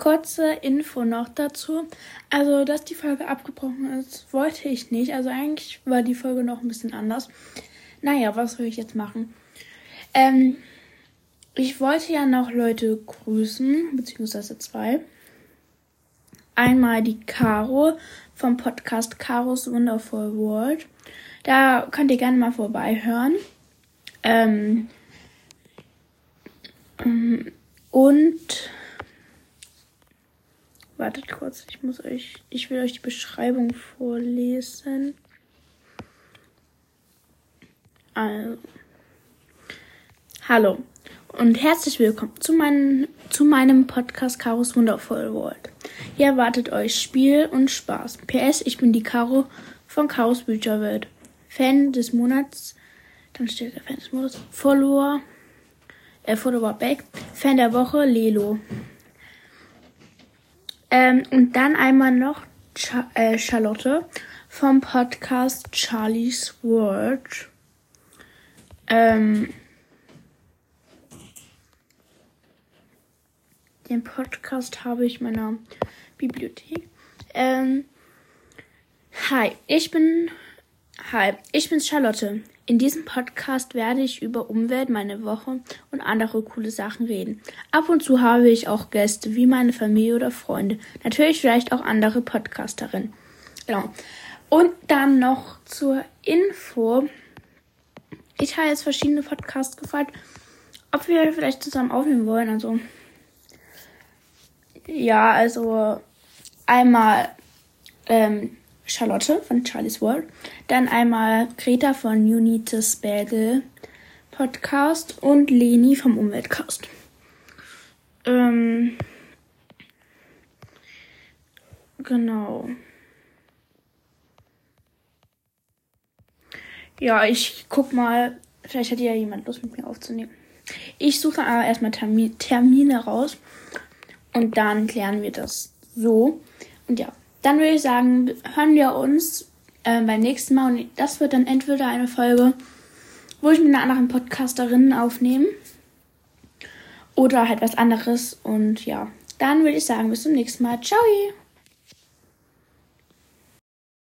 kurze Info noch dazu. Also, dass die Folge abgebrochen ist, wollte ich nicht. Also eigentlich war die Folge noch ein bisschen anders. Naja, was soll ich jetzt machen? Ähm, ich wollte ja noch Leute grüßen, beziehungsweise zwei. Einmal die Caro vom Podcast Caros Wonderful World. Da könnt ihr gerne mal vorbeihören. Ähm, und wartet kurz, ich muss euch, ich will euch die Beschreibung vorlesen. Also, hallo und herzlich willkommen zu, mein, zu meinem Podcast Karos Wundervoll World. Hier erwartet euch Spiel und Spaß. PS, ich bin die Caro von Karos Bücherwelt. Fan des Monats, dann steht der Fan des Monats, Follower, äh, Follower Back, Fan der Woche, Lelo. Ähm, und dann einmal noch Ch äh, Charlotte vom Podcast Charlie's World. Ähm, den Podcast habe ich in meiner Bibliothek. Ähm, hi, ich bin Hi, ich bin Charlotte. In diesem Podcast werde ich über Umwelt, meine Woche und andere coole Sachen reden. Ab und zu habe ich auch Gäste, wie meine Familie oder Freunde. Natürlich vielleicht auch andere Podcasterinnen. Genau. Und dann noch zur Info. Ich habe jetzt verschiedene Podcasts gefragt, ob wir vielleicht zusammen aufnehmen wollen. Also, ja, also einmal ähm, Charlotte von Charlie's World. Dann einmal Greta von Unitas Bagel Podcast und Leni vom Umweltcast. Ähm, genau. Ja, ich guck mal. Vielleicht hat ja jemand Lust mit mir aufzunehmen. Ich suche aber erstmal Termine raus und dann klären wir das so. Und ja, dann würde ich sagen, hören wir uns äh, beim nächsten Mal. Und das wird dann entweder eine Folge, wo ich mit einer anderen Podcasterin aufnehme. Oder halt was anderes. Und ja, dann würde ich sagen, bis zum nächsten Mal. Ciao!